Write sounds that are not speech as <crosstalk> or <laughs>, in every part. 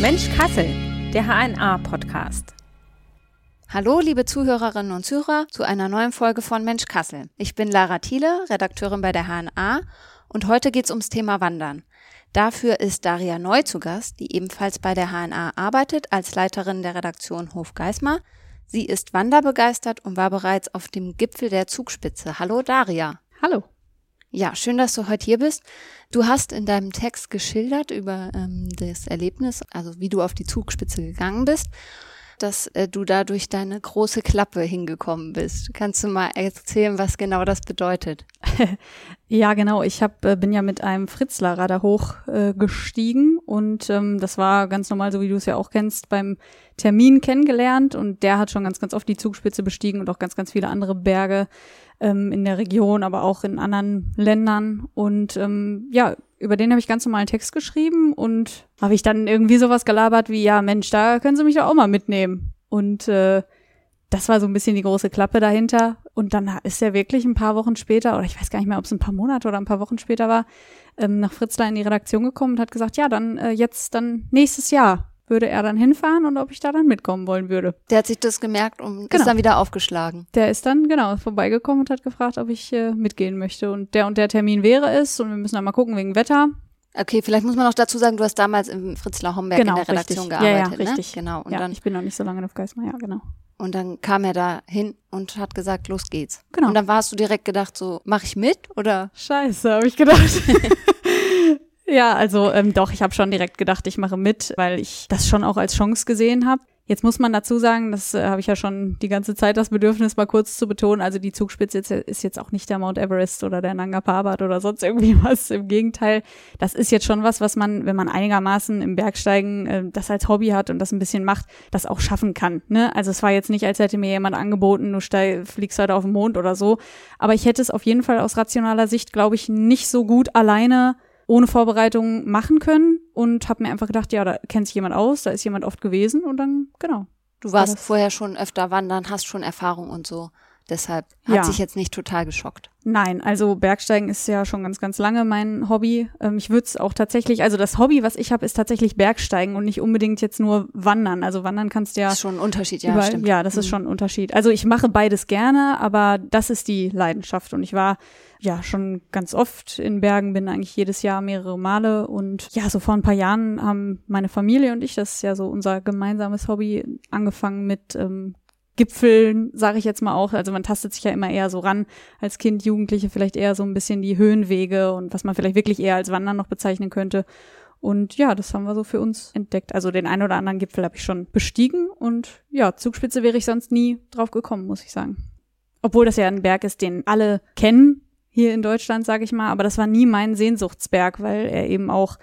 Mensch Kassel, der HNA-Podcast. Hallo, liebe Zuhörerinnen und Zuhörer, zu einer neuen Folge von Mensch Kassel. Ich bin Lara Thiele, Redakteurin bei der HNA und heute geht's ums Thema Wandern. Dafür ist Daria Neu zu Gast, die ebenfalls bei der HNA arbeitet als Leiterin der Redaktion Hof Geismar. Sie ist wanderbegeistert und war bereits auf dem Gipfel der Zugspitze. Hallo Daria. Hallo. Ja, schön, dass du heute hier bist. Du hast in deinem Text geschildert über ähm, das Erlebnis, also wie du auf die Zugspitze gegangen bist, dass äh, du da durch deine große Klappe hingekommen bist. Kannst du mal erzählen, was genau das bedeutet? <laughs> ja, genau. Ich hab, äh, bin ja mit einem Fritzler da hochgestiegen äh, und ähm, das war ganz normal, so wie du es ja auch kennst, beim Termin kennengelernt und der hat schon ganz, ganz oft die Zugspitze bestiegen und auch ganz, ganz viele andere Berge ähm, in der Region, aber auch in anderen Ländern. Und ähm, ja, über den habe ich ganz normal einen Text geschrieben und habe ich dann irgendwie sowas gelabert wie, ja, Mensch, da können Sie mich doch auch mal mitnehmen. Und äh, das war so ein bisschen die große Klappe dahinter. Und dann ist er wirklich ein paar Wochen später, oder ich weiß gar nicht mehr, ob es ein paar Monate oder ein paar Wochen später war, ähm, nach Fritzlar in die Redaktion gekommen und hat gesagt, ja, dann äh, jetzt dann nächstes Jahr würde er dann hinfahren und ob ich da dann mitkommen wollen würde. Der hat sich das gemerkt und genau. ist dann wieder aufgeschlagen. Der ist dann, genau, vorbeigekommen und hat gefragt, ob ich äh, mitgehen möchte. Und der und der Termin wäre es und wir müssen dann mal gucken wegen Wetter. Okay, vielleicht muss man noch dazu sagen, du hast damals im Fritzlar Homberg genau, in der Redaktion richtig. gearbeitet. Ja, ja, richtig. Ne? Genau. Und ja, dann, ich bin noch nicht so lange auf Geismar, ja, genau. Und dann kam er da hin und hat gesagt, los geht's. Genau. Und dann warst du direkt gedacht, so, mach ich mit oder? Scheiße, habe ich gedacht. <laughs> Ja, also ähm, doch, ich habe schon direkt gedacht, ich mache mit, weil ich das schon auch als Chance gesehen habe. Jetzt muss man dazu sagen, das äh, habe ich ja schon die ganze Zeit das Bedürfnis, mal kurz zu betonen. Also die Zugspitze jetzt, ist jetzt auch nicht der Mount Everest oder der Nanga Parbat oder sonst irgendwie <laughs> was. Im Gegenteil, das ist jetzt schon was, was man, wenn man einigermaßen im Bergsteigen äh, das als Hobby hat und das ein bisschen macht, das auch schaffen kann. Ne? Also es war jetzt nicht, als hätte mir jemand angeboten, du steig, fliegst heute auf den Mond oder so. Aber ich hätte es auf jeden Fall aus rationaler Sicht, glaube ich, nicht so gut alleine ohne Vorbereitung machen können und habe mir einfach gedacht, ja, da kennt sich jemand aus, da ist jemand oft gewesen und dann, genau. Du warst war vorher schon öfter wandern, hast schon Erfahrung und so. Deshalb hat ja. sich jetzt nicht total geschockt. Nein, also Bergsteigen ist ja schon ganz, ganz lange mein Hobby. Ähm, ich würde es auch tatsächlich, also das Hobby, was ich habe, ist tatsächlich Bergsteigen und nicht unbedingt jetzt nur Wandern. Also Wandern kannst du ja. Das ist schon ein Unterschied, ja, überall, stimmt. Ja, das mhm. ist schon ein Unterschied. Also ich mache beides gerne, aber das ist die Leidenschaft. Und ich war ja schon ganz oft in Bergen, bin eigentlich jedes Jahr mehrere Male. Und ja, so vor ein paar Jahren haben meine Familie und ich, das ist ja so unser gemeinsames Hobby, angefangen mit ähm, Gipfeln, sage ich jetzt mal auch. Also man tastet sich ja immer eher so ran als Kind, Jugendliche vielleicht eher so ein bisschen die Höhenwege und was man vielleicht wirklich eher als Wandern noch bezeichnen könnte. Und ja, das haben wir so für uns entdeckt. Also den einen oder anderen Gipfel habe ich schon bestiegen und ja, Zugspitze wäre ich sonst nie drauf gekommen, muss ich sagen. Obwohl das ja ein Berg ist, den alle kennen hier in Deutschland, sage ich mal. Aber das war nie mein Sehnsuchtsberg, weil er eben auch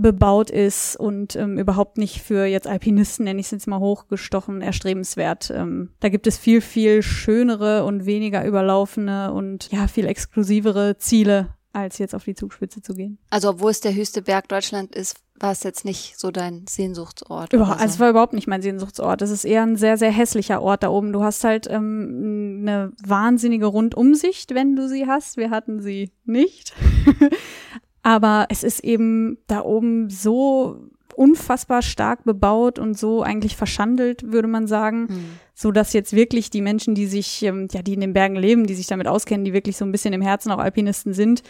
bebaut ist und ähm, überhaupt nicht für jetzt Alpinisten, nenne ich es jetzt mal hochgestochen, erstrebenswert. Ähm, da gibt es viel, viel schönere und weniger überlaufene und ja, viel exklusivere Ziele, als jetzt auf die Zugspitze zu gehen. Also obwohl es der höchste Berg Deutschland ist, war es jetzt nicht so dein Sehnsuchtsort? Über, so? Also es war überhaupt nicht mein Sehnsuchtsort. Es ist eher ein sehr, sehr hässlicher Ort da oben. Du hast halt ähm, eine wahnsinnige Rundumsicht, wenn du sie hast. Wir hatten sie nicht. <laughs> Aber es ist eben da oben so unfassbar stark bebaut und so eigentlich verschandelt, würde man sagen, mhm. so dass jetzt wirklich die Menschen, die sich, ähm, ja, die in den Bergen leben, die sich damit auskennen, die wirklich so ein bisschen im Herzen auch Alpinisten sind,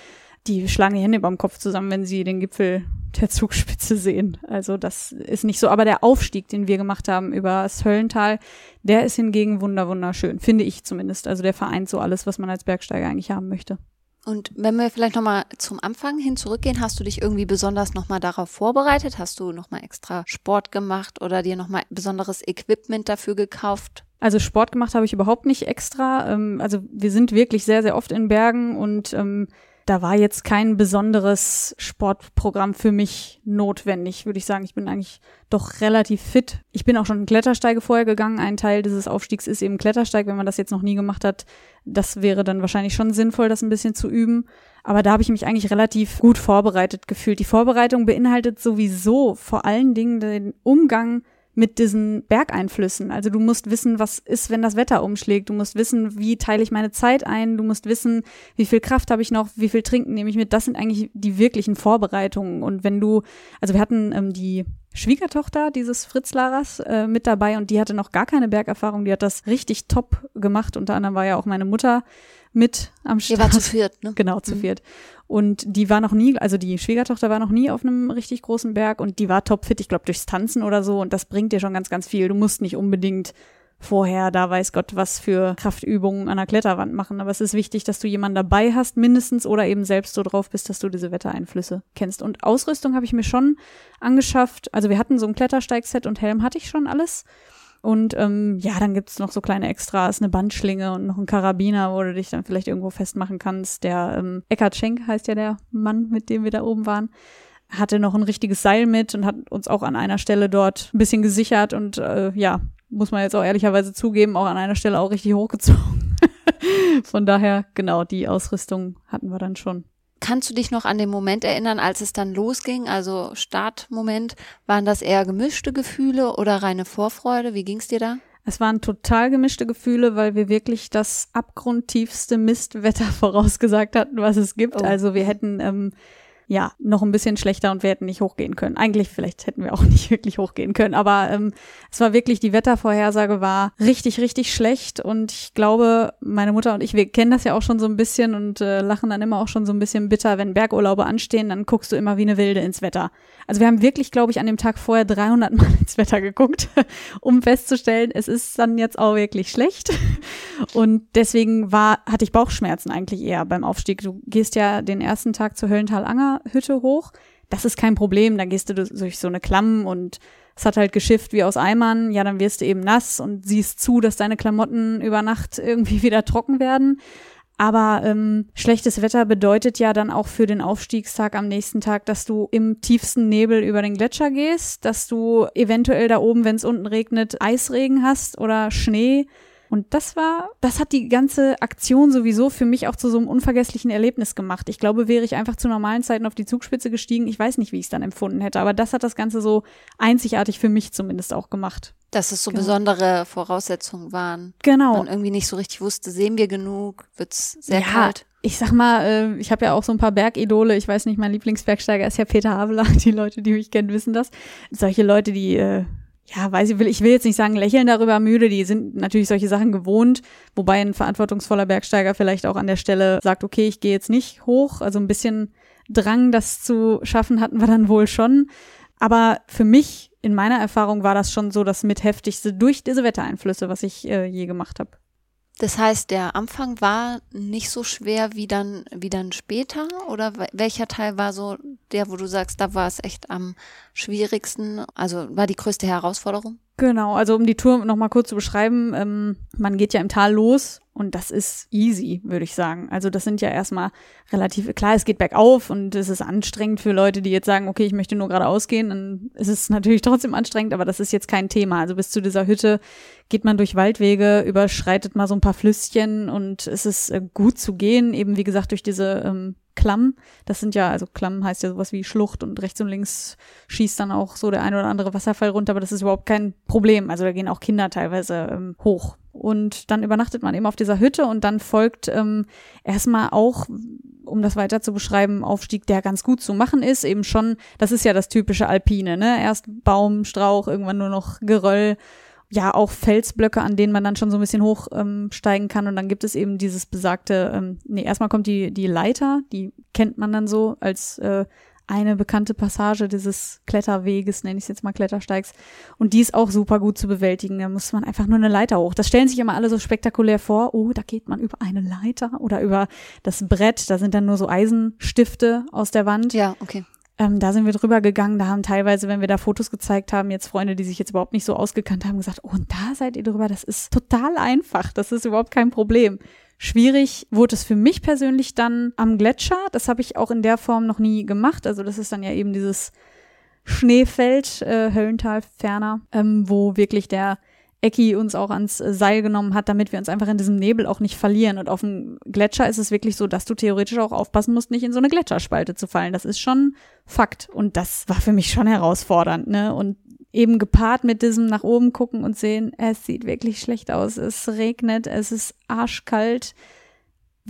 die schlagen die Hände über dem Kopf zusammen, wenn sie den Gipfel der Zugspitze sehen. Also das ist nicht so. Aber der Aufstieg, den wir gemacht haben über das Höllental, der ist hingegen wunder wunderschön, finde ich zumindest. Also der vereint so alles, was man als Bergsteiger eigentlich haben möchte. Und wenn wir vielleicht nochmal zum Anfang hin zurückgehen, hast du dich irgendwie besonders nochmal darauf vorbereitet? Hast du nochmal extra Sport gemacht oder dir nochmal besonderes Equipment dafür gekauft? Also Sport gemacht habe ich überhaupt nicht extra. Ähm, also wir sind wirklich sehr, sehr oft in Bergen und ähm, da war jetzt kein besonderes Sportprogramm für mich notwendig, würde ich sagen. Ich bin eigentlich doch relativ fit. Ich bin auch schon Klettersteige vorher gegangen. Ein Teil dieses Aufstiegs ist eben Klettersteig. Wenn man das jetzt noch nie gemacht hat, das wäre dann wahrscheinlich schon sinnvoll, das ein bisschen zu üben. Aber da habe ich mich eigentlich relativ gut vorbereitet gefühlt. Die Vorbereitung beinhaltet sowieso vor allen Dingen den Umgang mit diesen Bergeinflüssen. Also du musst wissen, was ist, wenn das Wetter umschlägt. Du musst wissen, wie teile ich meine Zeit ein. Du musst wissen, wie viel Kraft habe ich noch, wie viel Trinken nehme ich mit. Das sind eigentlich die wirklichen Vorbereitungen. Und wenn du, also wir hatten ähm, die Schwiegertochter dieses Fritz Laras äh, mit dabei und die hatte noch gar keine Bergerfahrung. Die hat das richtig top gemacht. Unter anderem war ja auch meine Mutter mit am Start. Ihr war zu viert, ne? <laughs> Genau, zu Mhm. viert. Und die war noch nie, also die Schwiegertochter war noch nie auf einem richtig großen Berg und die war topfit, ich glaube, durchs Tanzen oder so. Und das bringt dir schon ganz, ganz viel. Du musst nicht unbedingt vorher, da weiß Gott, was für Kraftübungen an der Kletterwand machen. Aber es ist wichtig, dass du jemanden dabei hast, mindestens, oder eben selbst so drauf bist, dass du diese Wettereinflüsse kennst. Und Ausrüstung habe ich mir schon angeschafft. Also wir hatten so ein Klettersteigset und Helm hatte ich schon alles. Und ähm, ja, dann gibt's noch so kleine Extras, eine Bandschlinge und noch ein Karabiner, wo du dich dann vielleicht irgendwo festmachen kannst. Der ähm, Eckhard Schenk heißt ja der Mann, mit dem wir da oben waren, hatte noch ein richtiges Seil mit und hat uns auch an einer Stelle dort ein bisschen gesichert und äh, ja, muss man jetzt auch ehrlicherweise zugeben, auch an einer Stelle auch richtig hochgezogen. <laughs> Von daher, genau, die Ausrüstung hatten wir dann schon. Kannst du dich noch an den Moment erinnern, als es dann losging, also Startmoment? Waren das eher gemischte Gefühle oder reine Vorfreude? Wie ging's dir da? Es waren total gemischte Gefühle, weil wir wirklich das abgrundtiefste Mistwetter <laughs> vorausgesagt hatten, was es gibt. Oh. Also wir hätten ähm, ja noch ein bisschen schlechter und wir hätten nicht hochgehen können. Eigentlich vielleicht hätten wir auch <laughs> nicht wirklich hochgehen können, aber ähm, es war wirklich die Wettervorhersage war richtig richtig schlecht und ich glaube meine Mutter und ich wir kennen das ja auch schon so ein bisschen und äh, lachen dann immer auch schon so ein bisschen bitter, wenn Bergurlaube anstehen, dann guckst du immer wie eine Wilde ins Wetter. Also wir haben wirklich glaube ich an dem Tag vorher 300 Mal ins Wetter geguckt, <laughs> um festzustellen, es ist dann jetzt auch wirklich schlecht. Und deswegen war, hatte ich Bauchschmerzen eigentlich eher beim Aufstieg. Du gehst ja den ersten Tag zur Höllental-Anger Hütte hoch. Das ist kein Problem. Da gehst du durch so eine Klamm und es hat halt geschifft wie aus Eimern. Ja, dann wirst du eben nass und siehst zu, dass deine Klamotten über Nacht irgendwie <laughs> wieder trocken werden. Aber ähm, schlechtes Wetter bedeutet ja dann auch für den Aufstiegstag am nächsten Tag, dass du im tiefsten Nebel über den Gletscher gehst, dass du eventuell da oben, wenn es unten regnet, Eisregen hast oder Schnee. Und das war, das hat die ganze Aktion sowieso für mich auch zu so einem unvergesslichen Erlebnis gemacht. Ich glaube, wäre ich einfach zu normalen Zeiten auf die Zugspitze gestiegen, ich weiß nicht, wie ich es dann empfunden hätte, aber das hat das Ganze so einzigartig für mich zumindest auch gemacht. Dass es so Genau. besondere Voraussetzungen waren. Genau. Man irgendwie nicht so richtig wusste, sehen wir genug, wird's sehr Ja, kalt. Ich sag mal, äh, ich habe ja auch so ein paar Bergidole. Ich weiß nicht, mein Lieblingsbergsteiger ist ja Peter Haveler. <laughs> Die Leute, die mich kennen, wissen das. Solche Leute, die, äh, ja, weiß ich, will, ich will jetzt nicht sagen, lächeln darüber müde, die sind natürlich solche Sachen gewohnt, wobei ein verantwortungsvoller Bergsteiger vielleicht auch an der Stelle sagt, okay, ich gehe jetzt nicht hoch. Also ein bisschen Drang, das zu schaffen, hatten wir dann wohl schon. Aber für mich, in meiner Erfahrung, war das schon so das mitheftigste durch diese Wettereinflüsse, was ich äh, je gemacht habe. Das heißt, der Anfang war nicht so schwer wie dann, wie dann später? Oder we- welcher Teil war so der, wo du sagst, da war es echt am schwierigsten? Also war die größte Herausforderung? Genau, also um die Tour noch mal kurz zu beschreiben, ähm, man geht ja im Tal los und das ist easy, würde ich sagen. Also das sind ja erstmal relativ, klar, es geht bergauf und es ist anstrengend für Leute, die jetzt sagen, okay, ich möchte nur geradeaus gehen, dann ist es natürlich <laughs> trotzdem anstrengend, aber das ist jetzt kein Thema. Also bis zu dieser Hütte geht man durch Waldwege, überschreitet mal so ein paar Flüsschen und es ist äh, gut zu gehen, eben wie gesagt durch diese ähm, Klamm. Das sind ja, also Klamm heißt ja sowas wie Schlucht und rechts und links schießt dann auch so der ein oder andere Wasserfall runter, aber das ist überhaupt kein Problem. Also da gehen auch Kinder teilweise ähm, hoch. Und dann übernachtet man eben auf dieser Hütte und dann folgt ähm, erstmal auch, um das weiter zu beschreiben, Aufstieg, der ganz gut zu machen ist. Eben schon, das ist ja das typische Alpine, ne? Erst Baum, Strauch, irgendwann nur noch Geröll ja auch Felsblöcke, an denen man dann schon so ein bisschen hochsteigen ähm, kann. Und dann gibt es eben dieses besagte, ähm, nee, erstmal kommt die, die Leiter, die kennt man dann so als äh, eine bekannte Passage dieses Kletterweges, nenne ich es jetzt mal Klettersteigs. Und die ist auch super gut zu bewältigen. Da muss man einfach nur eine Leiter hoch. Das stellen sich immer alle so spektakulär vor. Oh, da geht man über eine Leiter oder über das Brett. Da sind dann nur so Eisenstifte aus der Wand. Ja, okay. Ähm, da sind wir drüber gegangen. Da haben teilweise, wenn wir da Fotos gezeigt haben, jetzt Freunde, die sich jetzt überhaupt nicht so ausgekannt haben, gesagt, oh, und da seid ihr drüber. Das ist total einfach. Das ist überhaupt kein Problem. Schwierig wurde es für mich persönlich dann am Gletscher. Das habe ich auch in der Form noch nie gemacht. Also das ist dann ja eben dieses Schneefeld, äh, Höllental ferner, ähm, wo wirklich der Ecki uns auch ans Seil genommen hat, damit wir uns einfach in diesem Nebel auch nicht verlieren. Und auf dem Gletscher ist es wirklich so, dass du theoretisch auch aufpassen musst, nicht in so eine Gletscherspalte zu fallen. Das ist schon Fakt. Und das war für mich schon herausfordernd, ne? Und eben gepaart mit diesem nach oben gucken und sehen, es sieht wirklich schlecht aus. Es regnet, es ist arschkalt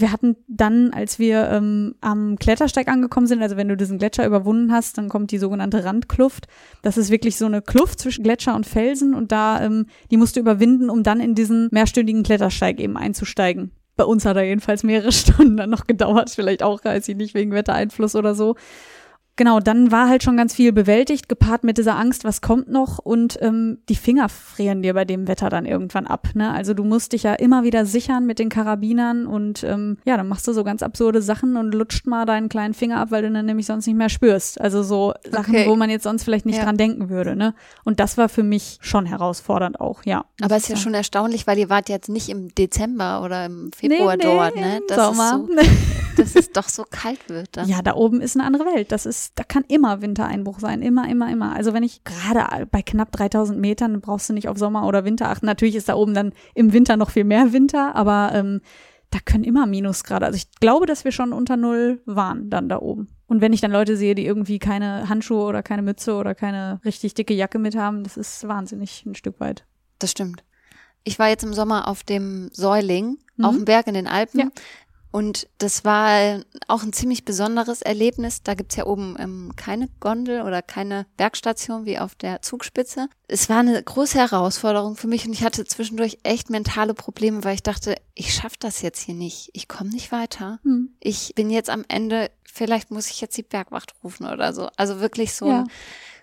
wir hatten dann, als wir ähm, am Klettersteig angekommen sind, also wenn du diesen Gletscher überwunden hast, dann kommt die sogenannte Randkluft. Das ist wirklich so eine Kluft zwischen Gletscher und Felsen und da, ähm, die musst du überwinden, um dann in diesen mehrstündigen Klettersteig eben einzusteigen. Bei uns hat er jedenfalls mehrere <laughs> Stunden dann noch gedauert, vielleicht auch, weiß ich nicht, wegen Wettereinfluss oder so genau, dann war halt schon ganz viel bewältigt, gepaart mit dieser Angst, was kommt noch und ähm, die Finger frieren dir bei dem Wetter dann irgendwann ab. Ne? Also du musst dich ja immer wieder sichern mit den Karabinern und ähm, ja, dann machst du so ganz absurde Sachen und lutscht mal deinen kleinen Finger ab, weil du dann nämlich sonst nicht mehr spürst. Also so Sachen, okay. wo man jetzt sonst vielleicht nicht ja. dran denken würde. Ne? Und das war für mich schon herausfordernd auch, ja. Aber es ist ja schon erstaunlich, weil ihr wart jetzt nicht im Dezember oder im Februar nee, nee, dort, ne? Das Sommer. Ist so, <laughs> dass es doch so kalt wird dann. Ja, da oben ist eine andere Welt. Das ist da kann immer Wintereinbruch sein, immer, immer, immer. Also wenn ich gerade bei knapp 3000 Metern brauchst du nicht auf Sommer oder Winter achten. Natürlich ist da oben dann im Winter noch viel mehr Winter, aber ähm, da können immer Minusgrade. Also ich glaube, dass wir schon unter Null waren dann da oben. Und wenn ich dann Leute sehe, die irgendwie keine Handschuhe oder keine Mütze oder keine richtig dicke Jacke mit haben, das ist wahnsinnig ein Stück weit. Das stimmt. Ich war jetzt im Sommer auf dem Säuling, mhm. auf dem Berg in den Alpen. Ja. Und das war auch ein ziemlich besonderes Erlebnis. Da gibt's ja oben ähm, keine Gondel oder keine Bergstation wie auf der Zugspitze. Es war eine große Herausforderung für mich und ich hatte zwischendurch echt mentale Probleme, weil ich dachte, ich schaffe das jetzt hier nicht. Ich komme nicht weiter. Hm. Ich bin jetzt am Ende, vielleicht muss ich jetzt die Bergwacht rufen oder so. Also wirklich so ja. ein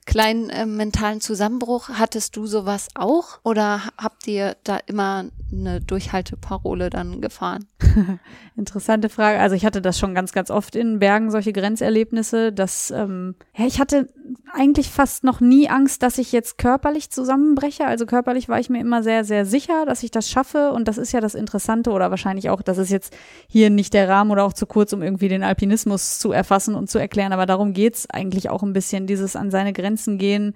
kleinen äh, mentalen Zusammenbruch. Hattest du sowas auch oder habt ihr da immer eine Durchhalteparole dann gefahren? <laughs> Interessante Frage. Also ich hatte das schon ganz, ganz oft in Bergen, solche Grenzerlebnisse, dass ähm, ja, ich hatte eigentlich fast noch nie Angst, dass ich jetzt körperlich zusammenbreche. Also körperlich war ich mir immer sehr, sehr sicher, dass ich das schaffe. Und das ist ja das Interessante oder wahrscheinlich auch, das ist jetzt hier nicht der Rahmen oder auch zu kurz, um irgendwie den Alpinismus zu erfassen und zu erklären. Aber darum geht's eigentlich auch ein bisschen, dieses an seine Grenzen gehen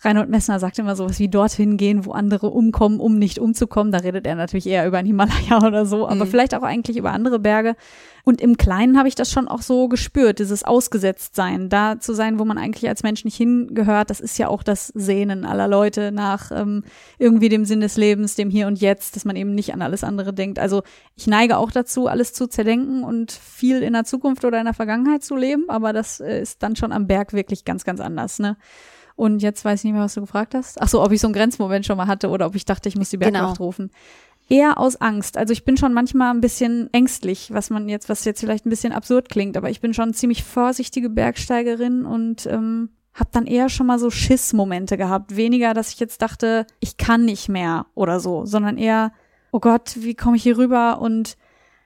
Reinhold Messner sagt immer sowas wie dorthin gehen, wo andere umkommen, um nicht umzukommen. Da redet er natürlich eher über den Himalaya <laughs> oder so, aber mhm. vielleicht auch eigentlich über andere Berge. Und im Kleinen habe ich das schon auch so gespürt, dieses Ausgesetztsein, da zu sein, wo man eigentlich als Mensch nicht hingehört. Das ist ja auch das Sehnen aller Leute nach ähm, irgendwie dem Sinn des Lebens, dem Hier und Jetzt, dass man eben nicht an alles andere denkt. Also ich neige auch dazu, alles zu zerdenken und viel in der Zukunft oder in der Vergangenheit zu leben, aber das äh, ist dann schon am Berg wirklich ganz, ganz anders. Ne? Und jetzt weiß ich nicht mehr, was du gefragt hast. Ach so, ob ich so einen Grenzmoment schon mal hatte oder ob ich dachte, ich muss die Bergwacht genau. rufen. Eher aus Angst. Also ich bin schon manchmal ein bisschen ängstlich, was man jetzt, was jetzt vielleicht ein bisschen absurd klingt, aber ich bin schon ziemlich vorsichtige Bergsteigerin und ähm, habe dann eher schon mal so Schissmomente gehabt. Weniger, dass ich jetzt dachte, ich kann nicht mehr oder so, sondern eher, oh Gott, wie komme ich hier rüber? Und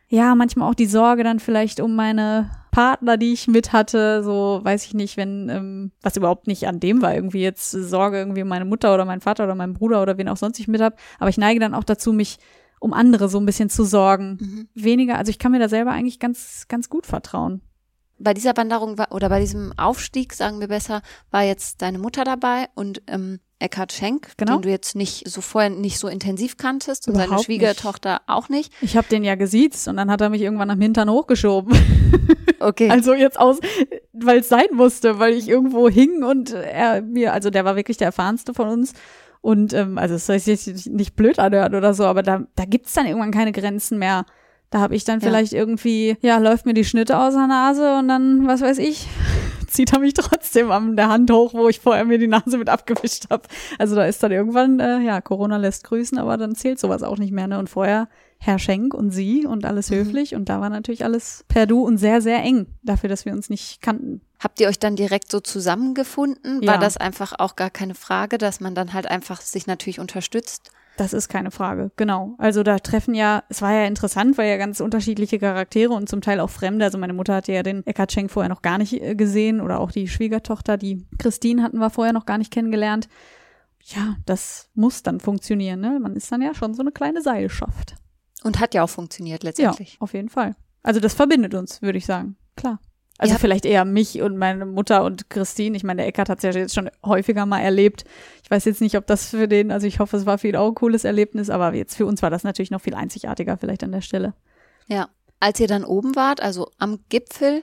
ja, manchmal auch die Sorge dann vielleicht um meine Partner, die ich mit hatte, so weiß ich nicht, wenn, ähm, was überhaupt nicht an dem war, irgendwie jetzt Sorge irgendwie um meine Mutter oder meinen Vater oder meinen Bruder oder wen auch sonst ich mit hab. Aber ich neige dann auch dazu, mich um andere so ein bisschen zu sorgen. Mhm. Weniger, also ich kann mir da selber eigentlich ganz, ganz gut vertrauen. Bei dieser Wanderung war, oder bei diesem Aufstieg, sagen wir besser, war jetzt deine Mutter dabei und ähm, Eckhard Schenk, genau. den du jetzt nicht so vorher nicht so intensiv kanntest und Überhaupt seine Schwiegertochter nicht. auch nicht. Ich habe den ja gesiezt und dann hat er mich irgendwann am Hintern hochgeschoben. <laughs> Okay. Also jetzt aus, weil es sein musste, weil ich irgendwo hing und er mir, also der war wirklich der erfahrenste von uns. Und ähm, also es soll sich nicht blöd anhören oder so, aber da, da gibt's dann irgendwann keine Grenzen mehr. Da habe ich dann ja. vielleicht irgendwie, ja, läuft mir die Schnitte aus der Nase und dann, was weiß ich, zieht er mich <laughs> trotzdem an der Hand hoch, wo ich vorher mir die Nase mit abgewischt habe. Also da ist dann irgendwann, äh, ja, Corona lässt grüßen, aber dann zählt sowas auch nicht mehr. Ne? Und vorher Herr Schenk und sie und alles mhm. höflich. Und da war natürlich alles per Du und sehr, sehr eng dafür, dass wir uns nicht kannten. Habt ihr euch dann direkt so zusammengefunden? Ja. War das einfach auch gar keine Frage, dass man dann halt einfach sich natürlich unterstützt? Das ist keine Frage, genau. Also da treffen ja, es war ja interessant, weil ja ganz unterschiedliche Charaktere und zum Teil auch Fremde. Also meine Mutter hatte ja den Eckhard Schenk vorher noch gar nicht äh, gesehen oder auch die Schwiegertochter, die Christine hatten wir vorher noch gar nicht kennengelernt. Ja, das muss dann funktionieren, ne? Man ist dann ja schon so eine kleine Seilschaft. Und hat ja auch funktioniert letztendlich. Ja, auf jeden Fall. Also das verbindet uns, würde ich sagen. Klar. Also vielleicht eher mich und meine Mutter und Christine. Ich meine, der Eckart hat es ja jetzt schon häufiger mal erlebt. Ich weiß jetzt nicht, ob das für den, also ich hoffe, es war für ihn auch ein cooles Erlebnis, aber jetzt für uns war das natürlich noch viel einzigartiger vielleicht an der Stelle. Ja. Als ihr dann oben wart, also am Gipfel,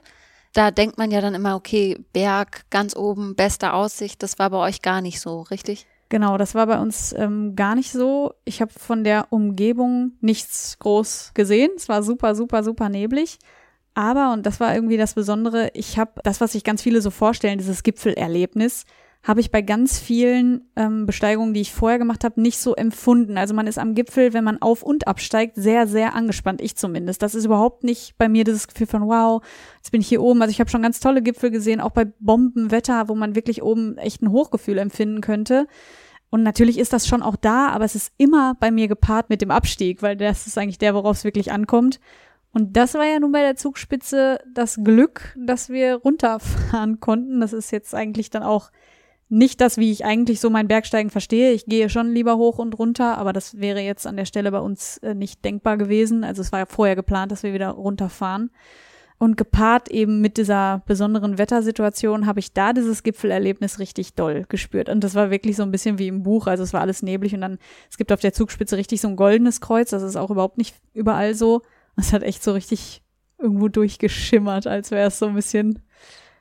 Da denkt man ja dann immer, okay, Berg, ganz oben, beste Aussicht. Das war bei euch gar nicht so, richtig? Genau, das war bei uns ähm, gar nicht so. Ich habe von der Umgebung nichts groß gesehen. Es war super, super, super neblig. Aber, und das war irgendwie das Besondere, ich habe das, was sich ganz viele so vorstellen, dieses Gipfelerlebnis, habe ich bei ganz vielen ähm, Besteigungen, die ich vorher gemacht habe, nicht so empfunden. Also man ist am Gipfel, wenn man auf und absteigt, sehr, sehr angespannt. Ich zumindest. Das ist überhaupt nicht bei mir dieses Gefühl von, wow, jetzt bin ich hier oben. Also ich habe schon ganz tolle Gipfel gesehen, auch bei Bombenwetter, wo man wirklich oben echt ein Hochgefühl empfinden könnte. Und natürlich ist das schon auch da, aber es ist immer bei mir gepaart mit dem Abstieg, weil das ist eigentlich der, worauf es wirklich ankommt. Und das war ja nun bei der Zugspitze das Glück, dass wir runterfahren <laughs> konnten. Das ist jetzt eigentlich dann auch nicht das, wie ich eigentlich so mein Bergsteigen verstehe. Ich gehe schon lieber hoch und runter, aber das wäre jetzt an der Stelle bei uns äh, nicht denkbar gewesen. Also es war ja vorher geplant, dass wir wieder runterfahren. Und gepaart eben mit dieser besonderen Wettersituation habe ich da dieses Gipfelerlebnis richtig doll gespürt. Und das war wirklich so ein bisschen wie im Buch. Also es war alles neblig und dann, es gibt auf der Zugspitze richtig so ein goldenes Kreuz. Das ist auch überhaupt nicht überall so. Es hat echt so richtig irgendwo durchgeschimmert, als wäre es so ein bisschen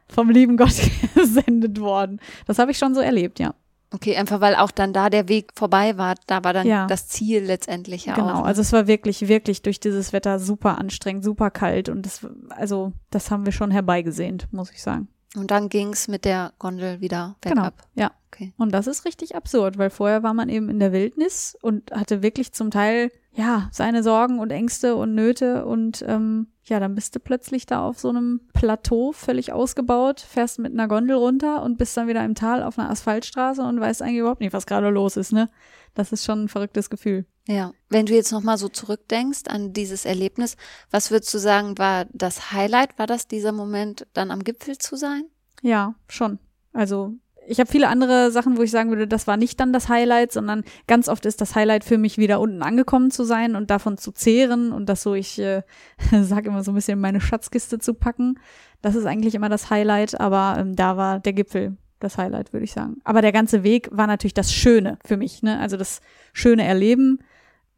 vom lieben Gott <laughs> gesendet worden. Das habe ich schon so erlebt, ja. Okay, einfach weil auch dann da der Weg vorbei war, da war dann ja. das Ziel letztendlich ja genau, auch. Genau, also es war wirklich, wirklich durch dieses Wetter super anstrengend, super kalt und das, also das haben wir schon herbeigesehnt, muss ich sagen. Und dann ging's mit der Gondel wieder genau, bergab. Genau, ja. Okay. Und das ist richtig absurd, weil vorher war man eben in der Wildnis und hatte wirklich zum Teil ja seine Sorgen und Ängste und Nöte und ähm, ja, dann bist du plötzlich da auf so einem Plateau völlig ausgebaut, fährst mit einer Gondel runter und bist dann wieder im Tal auf einer Asphaltstraße und weißt eigentlich überhaupt nicht, was gerade los ist, ne? Das ist schon ein verrücktes Gefühl. Ja, wenn du jetzt nochmal so zurückdenkst an dieses Erlebnis, was würdest du sagen, war das Highlight? War das dieser Moment, dann am Gipfel zu sein? Ja, schon. Also ich habe viele andere Sachen, wo ich sagen würde, das war nicht dann das Highlight, sondern ganz oft ist das Highlight für mich wieder unten angekommen zu sein und davon zu zehren und das so, ich äh, <laughs> sage immer so ein bisschen in meine Schatzkiste zu packen. Das ist eigentlich immer das Highlight, aber ähm, da war der Gipfel das Highlight, würde ich sagen. Aber der ganze Weg war natürlich das Schöne für mich, ne? Also das schöne Erleben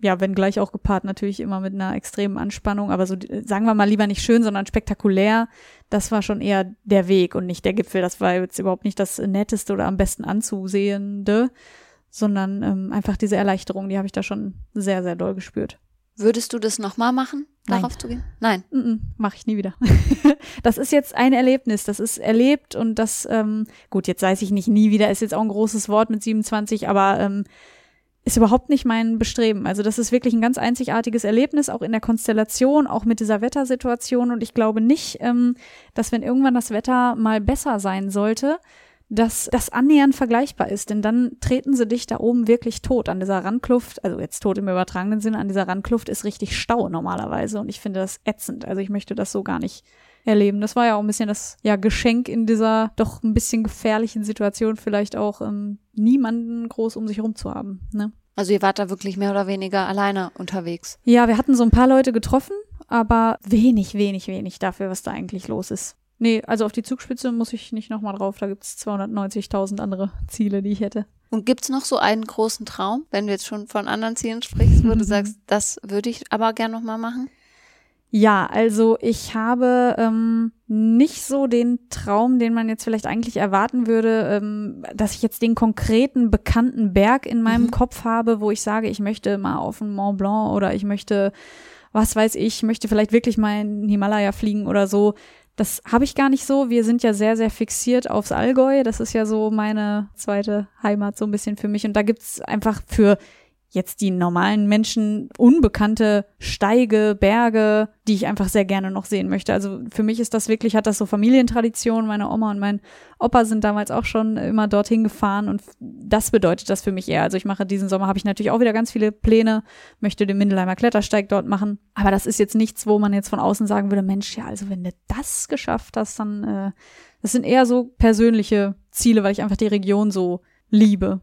ja, wenn gleich auch gepaart natürlich immer mit einer extremen Anspannung, aber so sagen wir mal lieber nicht schön, sondern spektakulär. Das war schon eher der Weg und nicht der Gipfel. Das war jetzt überhaupt nicht das netteste oder am besten anzusehende, sondern ähm, einfach diese Erleichterung, die habe ich da schon sehr, sehr doll gespürt. Würdest du das nochmal machen, darauf Nein. zu gehen? Nein. Mm -mm, Mache ich nie wieder. <laughs> das ist jetzt ein Erlebnis, das ist erlebt und das, ähm, gut, jetzt weiß ich nicht, nie wieder ist jetzt auch ein großes Wort mit 27, aber ähm, ist überhaupt nicht mein Bestreben. Also das ist wirklich ein ganz einzigartiges Erlebnis, auch in der Konstellation, auch mit dieser Wettersituation. Und ich glaube nicht, ähm, dass wenn irgendwann das Wetter mal besser sein sollte, dass das annähernd vergleichbar ist, denn dann treten sie dich da oben wirklich tot an dieser Randkluft, also jetzt tot im übertragenen Sinne, an dieser Randkluft ist richtig Stau normalerweise und ich finde das ätzend, also ich möchte das so gar nicht erleben. Das war ja auch ein bisschen das ja Geschenk in dieser doch ein bisschen gefährlichen Situation, vielleicht auch ähm, niemanden groß um sich herum zu haben. Ne? Also ihr wart da wirklich mehr oder weniger alleine unterwegs. Ja, wir hatten so ein paar Leute getroffen, aber wenig, wenig, wenig dafür, was da eigentlich los ist. Nee, also auf die Zugspitze muss ich nicht nochmal drauf. Da gibt's 290.000 andere Ziele, die ich hätte. Und gibt's noch so einen großen Traum, wenn du jetzt schon von anderen Zielen sprichst, wo du <laughs> sagst, das würde ich aber gern nochmal machen? Ja, also ich habe ähm, nicht so den Traum, den man jetzt vielleicht eigentlich erwarten würde, ähm, dass ich jetzt den konkreten bekannten Berg in meinem mhm. Kopf habe, wo ich sage, ich möchte mal auf den Mont Blanc oder ich möchte, was weiß ich, möchte vielleicht wirklich mal in Himalaya fliegen oder so. Das habe ich gar nicht so. Wir sind ja sehr, sehr fixiert aufs Allgäu. Das ist ja so meine zweite Heimat so ein bisschen für mich. Und da gibt's einfach für jetzt die normalen Menschen unbekannte Steige, Berge, die ich einfach sehr gerne noch sehen möchte. Also für mich ist das wirklich, hat das so Familientradition. Meine Oma und mein Opa sind damals auch schon immer dorthin gefahren und das bedeutet das für mich eher. Also ich mache diesen Sommer, habe ich natürlich auch wieder ganz viele Pläne, möchte den Mindelheimer Klettersteig dort machen. Aber das ist jetzt nichts, wo man jetzt von außen sagen würde, Mensch, ja, also wenn du das geschafft hast, dann, äh, das sind eher so persönliche Ziele, weil ich einfach die Region so liebe.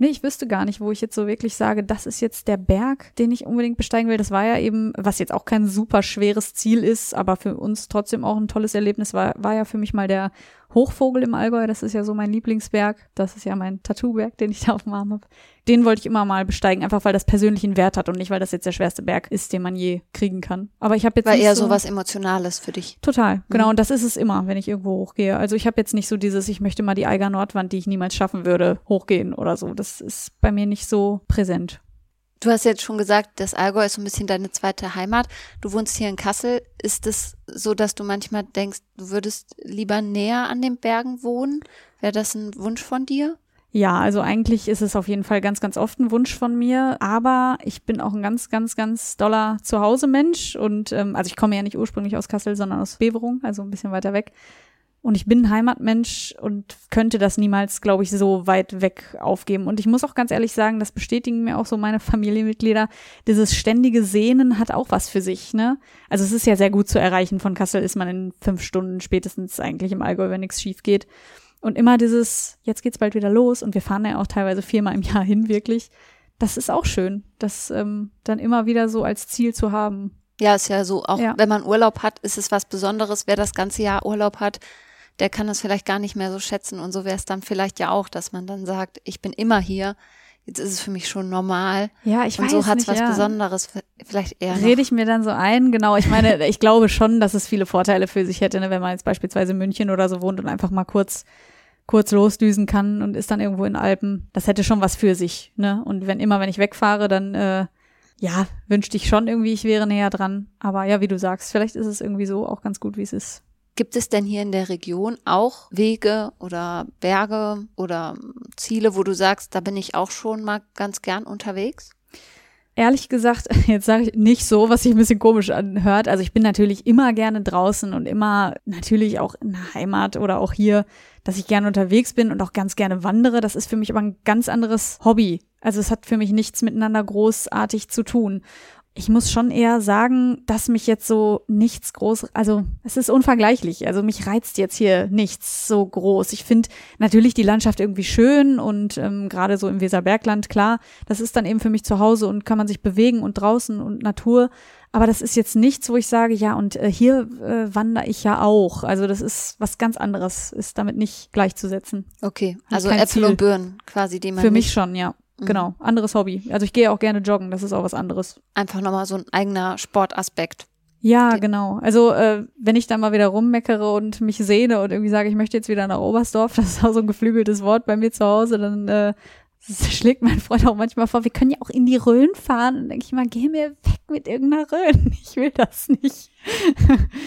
Nee, ich wüsste gar nicht, wo ich jetzt so wirklich sage, das ist jetzt der Berg, den ich unbedingt besteigen will. Das war ja eben, was jetzt auch kein super schweres Ziel ist, aber für uns trotzdem auch ein tolles Erlebnis war, war ja für mich mal der Hochvogel im Allgäu, das ist ja so mein Lieblingsberg. Das ist ja mein Tattooberg, den ich <laughs> da auf dem Arm habe. Den wollte ich immer mal besteigen, einfach weil das persönlichen Wert hat und nicht, weil das jetzt der schwerste Berg ist, den man je kriegen kann. Aber ich habe jetzt War eher so, so was Emotionales für dich. Total, genau. Mhm. Und das ist es immer, wenn ich irgendwo hochgehe. Also ich habe jetzt nicht so dieses, ich möchte mal die Eiger Nordwand, die ich niemals schaffen würde, hochgehen oder so. Das ist bei mir nicht so präsent. Du hast jetzt schon gesagt, das Allgäu ist so ein bisschen deine zweite Heimat. Du wohnst hier in Kassel. Ist es so, dass du manchmal denkst, du würdest lieber näher an den Bergen wohnen? Wäre das ein Wunsch von dir? Ja, also eigentlich ist es auf jeden Fall ganz, ganz oft ein Wunsch von mir, aber ich bin auch ein ganz, ganz, ganz doller Zuhause-Mensch und ähm, also ich komme ja nicht ursprünglich aus Kassel, sondern aus Beverung, also ein bisschen weiter weg. Und ich bin ein Heimatmensch und könnte das niemals, glaube ich, so weit weg aufgeben. Und ich muss auch ganz ehrlich sagen, das bestätigen mir auch so meine <laughs> Familienmitglieder. Dieses ständige Sehnen hat auch was für sich, ne? Also es ist ja sehr gut zu erreichen. Von Kassel ist man in fünf Stunden spätestens eigentlich im Allgäu, wenn nichts schief geht. Und immer dieses, jetzt geht's bald wieder los und wir fahren ja auch teilweise viermal im Jahr hin, wirklich. Das ist auch schön, das ähm, dann immer wieder so als Ziel zu haben. Ja, ist ja so, auch Ja. wenn man Urlaub hat, ist es was Besonderes. Wer das ganze Jahr Urlaub hat, der kann das vielleicht gar nicht mehr so schätzen. Und so wäre es dann vielleicht ja auch, dass man dann sagt, ich bin immer hier. Jetzt ist es für mich schon normal. Ja, ich und weiß so hat es was ja. Besonderes. Vielleicht eher. Rede ich mir dann so ein, genau. Ich meine, <laughs> ich glaube schon, dass es viele Vorteile für sich hätte, ne, wenn man jetzt beispielsweise in München oder so wohnt und einfach mal kurz kurz losdüsen kann und ist dann irgendwo in Alpen. Das hätte schon was für sich, ne? Und wenn immer, wenn ich wegfahre, dann äh, ja, wünschte ich schon irgendwie, ich wäre näher dran. Aber ja, wie du sagst, vielleicht ist es irgendwie so auch ganz gut, wie es ist. Gibt es denn hier in der Region auch Wege oder Berge oder Ziele, wo du sagst, da bin ich auch schon mal ganz gern unterwegs? Ehrlich gesagt, <laughs> jetzt sage ich nicht so, was sich ein bisschen komisch anhört. Also ich bin natürlich immer gerne draußen und immer natürlich auch in der Heimat oder auch hier, dass ich gerne unterwegs bin und auch ganz gerne wandere. Das ist für mich aber ein ganz anderes Hobby. Also es hat für mich nichts miteinander großartig zu tun. Ich muss schon eher sagen, dass mich jetzt so nichts groß, also es ist unvergleichlich. Also mich reizt jetzt hier nichts so groß. Ich finde natürlich die Landschaft irgendwie schön und ähm, gerade so im Weserbergland, klar, das ist dann eben für mich zu Hause und kann man sich bewegen und draußen und Natur. Aber das ist jetzt nichts, wo ich sage, ja, und äh, hier äh, wandere ich ja auch. Also das ist was ganz anderes, ist damit nicht gleichzusetzen. Okay, also Äpfel Ziel. und Birnen quasi, die man Für mich schon, ja. Mhm. Genau. Anderes Hobby. Also ich gehe auch gerne joggen, das ist auch was anderes. einfach nochmal so ein eigener Sportaspekt. Ja, Okay. genau. Also äh, wenn ich dann mal wieder rummeckere und mich sehne und irgendwie sage, ich möchte jetzt wieder nach Oberstdorf, <laughs> das ist auch so ein geflügeltes Wort bei mir zu Hause, dann äh, <laughs> schlägt mein Freund auch manchmal vor, wir können ja auch in die Rhön fahren. Und denke ich mal, geh mir weg mit irgendeiner Rhön. <laughs> Ich will das nicht.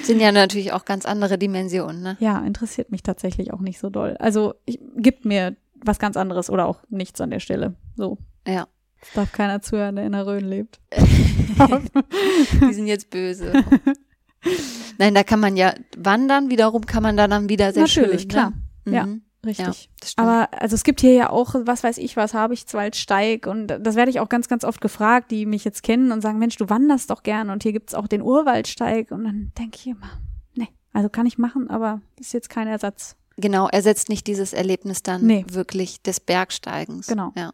Sind ja natürlich auch ganz andere Dimensionen, ne? Ja, interessiert mich tatsächlich auch nicht so doll. Also ich, gibt mir was ganz anderes oder auch nichts an der Stelle. So. Ja. Es darf keiner zuhören, der in der Rhön lebt. <laughs> Die sind jetzt böse. <laughs> Nein, da kann man ja wandern, wiederum kann man da dann wieder sehr Natürlich, schön. klar. Ne? Ja. Mhm. Richtig. Ja, das stimmt. Aber also es gibt hier ja auch, was weiß ich was, Habichtswaldsteig und das werde ich auch ganz, ganz oft gefragt, die mich jetzt kennen und sagen, Mensch, du wanderst doch gern und hier gibt's auch den Urwaldsteig und dann denke ich immer, nee, also kann ich machen, aber ist jetzt kein Ersatz. Genau, ersetzt nicht dieses Erlebnis dann Nee. wirklich des Bergsteigens. Genau. Ja.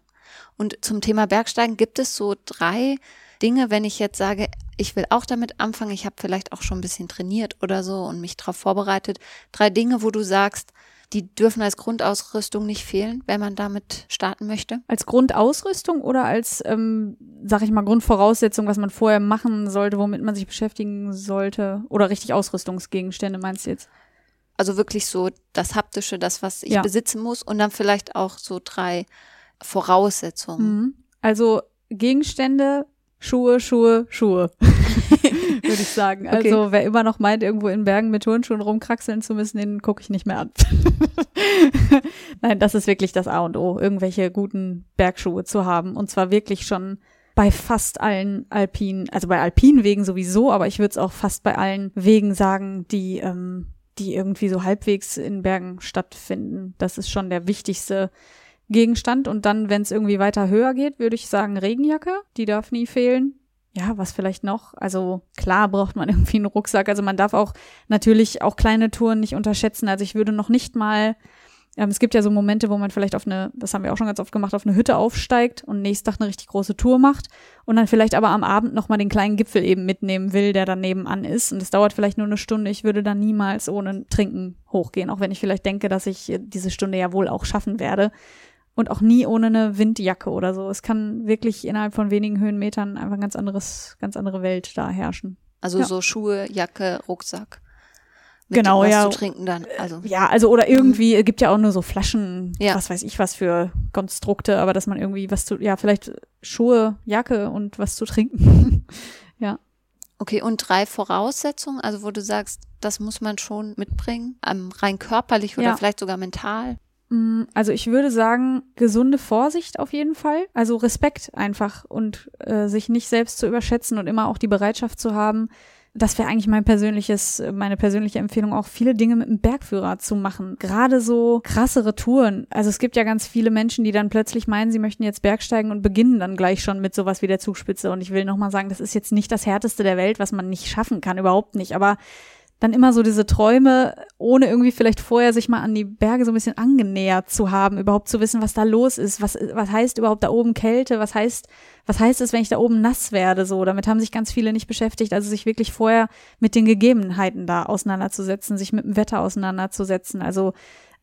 Und zum Thema Bergsteigen gibt es so drei Dinge, wenn ich jetzt sage, ich will auch damit anfangen, ich habe vielleicht auch schon ein bisschen trainiert oder so und mich darauf vorbereitet. Drei Dinge, wo du sagst, die dürfen als Grundausrüstung nicht fehlen, wenn man damit starten möchte. Als Grundausrüstung oder als, ähm, sag ich mal, Grundvoraussetzung, was man vorher machen sollte, womit man sich beschäftigen sollte? Oder richtig Ausrüstungsgegenstände meinst du jetzt? Also wirklich so das Haptische, das, was ich Ja. besitzen muss und dann vielleicht auch so drei Voraussetzungen. Mhm. Also Gegenstände, Schuhe, Schuhe, Schuhe. <laughs> Würde ich sagen. Okay. Also wer immer noch meint, irgendwo in Bergen mit Turnschuhen rumkraxeln zu müssen, den gucke ich nicht mehr an. <laughs> Nein, das ist wirklich das A und O, irgendwelche guten Bergschuhe zu haben. Und zwar wirklich schon bei fast allen alpinen, also bei alpinen Wegen sowieso, aber ich würde es auch fast bei allen Wegen sagen, die, ähm, die irgendwie so halbwegs in Bergen stattfinden. Das ist schon der wichtigste Gegenstand. Und dann, wenn es irgendwie weiter höher geht, würde ich sagen Regenjacke. Die darf nie fehlen. Ja, was vielleicht noch? Also klar braucht man <laughs> irgendwie einen Rucksack. Also man darf auch natürlich auch kleine Touren nicht unterschätzen. Also ich würde noch nicht mal ähm, es gibt ja so Momente, wo man vielleicht auf eine, das haben wir auch schon ganz oft gemacht, auf eine Hütte aufsteigt und nächsten Tag eine richtig große Tour macht und dann vielleicht aber am Abend nochmal den kleinen Gipfel eben mitnehmen will, der dann nebenan ist. Und es dauert vielleicht nur eine Stunde. Ich würde dann niemals ohne Trinken hochgehen, auch wenn ich vielleicht denke, dass ich diese Stunde ja wohl auch schaffen werde. Und auch nie ohne eine Windjacke oder so. Es kann wirklich innerhalb von wenigen Höhenmetern einfach ein ganz anderes, ganz andere Welt da herrschen. Also Ja. so Schuhe, Jacke, Rucksack. Mit Genau, was ja. zu trinken dann. Also Ja, also oder irgendwie, es gibt ja auch nur so Flaschen, Ja. was weiß ich was für Konstrukte, aber dass man irgendwie was zu, ja, vielleicht Schuhe, Jacke und was zu trinken. <laughs> okay. Und drei Voraussetzungen, also wo du sagst, das muss man schon mitbringen, rein körperlich oder Ja. vielleicht sogar mental. Mm, Also ich würde sagen, gesunde Vorsicht auf jeden Fall. Also Respekt einfach und äh, sich nicht selbst zu überschätzen und immer auch die Bereitschaft zu haben. Das wäre eigentlich mein persönliches, meine persönliche Empfehlung, auch viele Dinge mit dem Bergführer zu machen. Gerade so krassere Touren. Also es gibt ja ganz viele Menschen, die dann plötzlich meinen, sie möchten jetzt Bergsteigen und beginnen dann gleich schon mit sowas wie der Zugspitze. Und ich will nochmal sagen, das ist jetzt nicht das härteste der Welt, was man nicht schaffen kann, überhaupt nicht. Aber dann immer so diese Träume, ohne irgendwie vielleicht vorher sich mal an die Berge so ein bisschen angenähert zu haben, überhaupt zu wissen, was da los ist, was, was heißt überhaupt da oben Kälte, was heißt, was heißt es, wenn ich da oben nass werde, so. Damit haben sich ganz viele nicht beschäftigt, also sich wirklich vorher mit den Gegebenheiten da auseinanderzusetzen, sich mit dem Wetter auseinanderzusetzen, also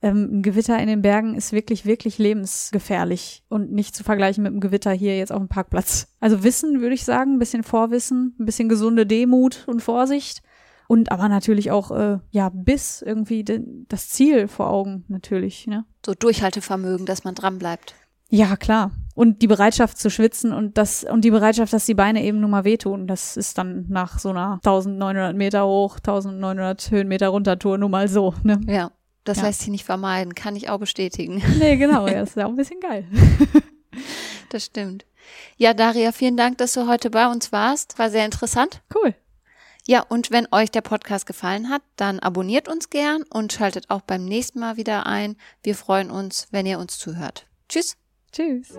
ähm, ein Gewitter in den Bergen ist wirklich, wirklich lebensgefährlich und nicht zu vergleichen mit einem Gewitter hier jetzt auf dem Parkplatz. Also Wissen, würde ich sagen, ein bisschen Vorwissen, ein bisschen gesunde Demut und Vorsicht und aber natürlich auch, äh, ja, bis irgendwie de- das Ziel vor Augen natürlich, ne? So Durchhaltevermögen, dass man dran bleibt. Ja, klar. Und die Bereitschaft zu schwitzen und das, und die Bereitschaft, dass die Beine eben nun mal wehtun. Das ist dann nach so einer 1900 Meter hoch, 1900 Höhenmeter runter Tour nun mal so, ne? Ja. Das Ja. lässt sich nicht vermeiden, kann ich auch bestätigen. <laughs> Nee, genau, ja, <laughs> ist ja auch ein bisschen geil. Das stimmt. Ja, Daria, vielen Dank, dass du heute bei uns warst. War sehr interessant. Cool. Ja, und wenn euch der Podcast gefallen hat, dann abonniert uns gern und schaltet auch beim nächsten Mal wieder ein. Wir freuen uns, wenn ihr uns zuhört. Tschüss. Tschüss.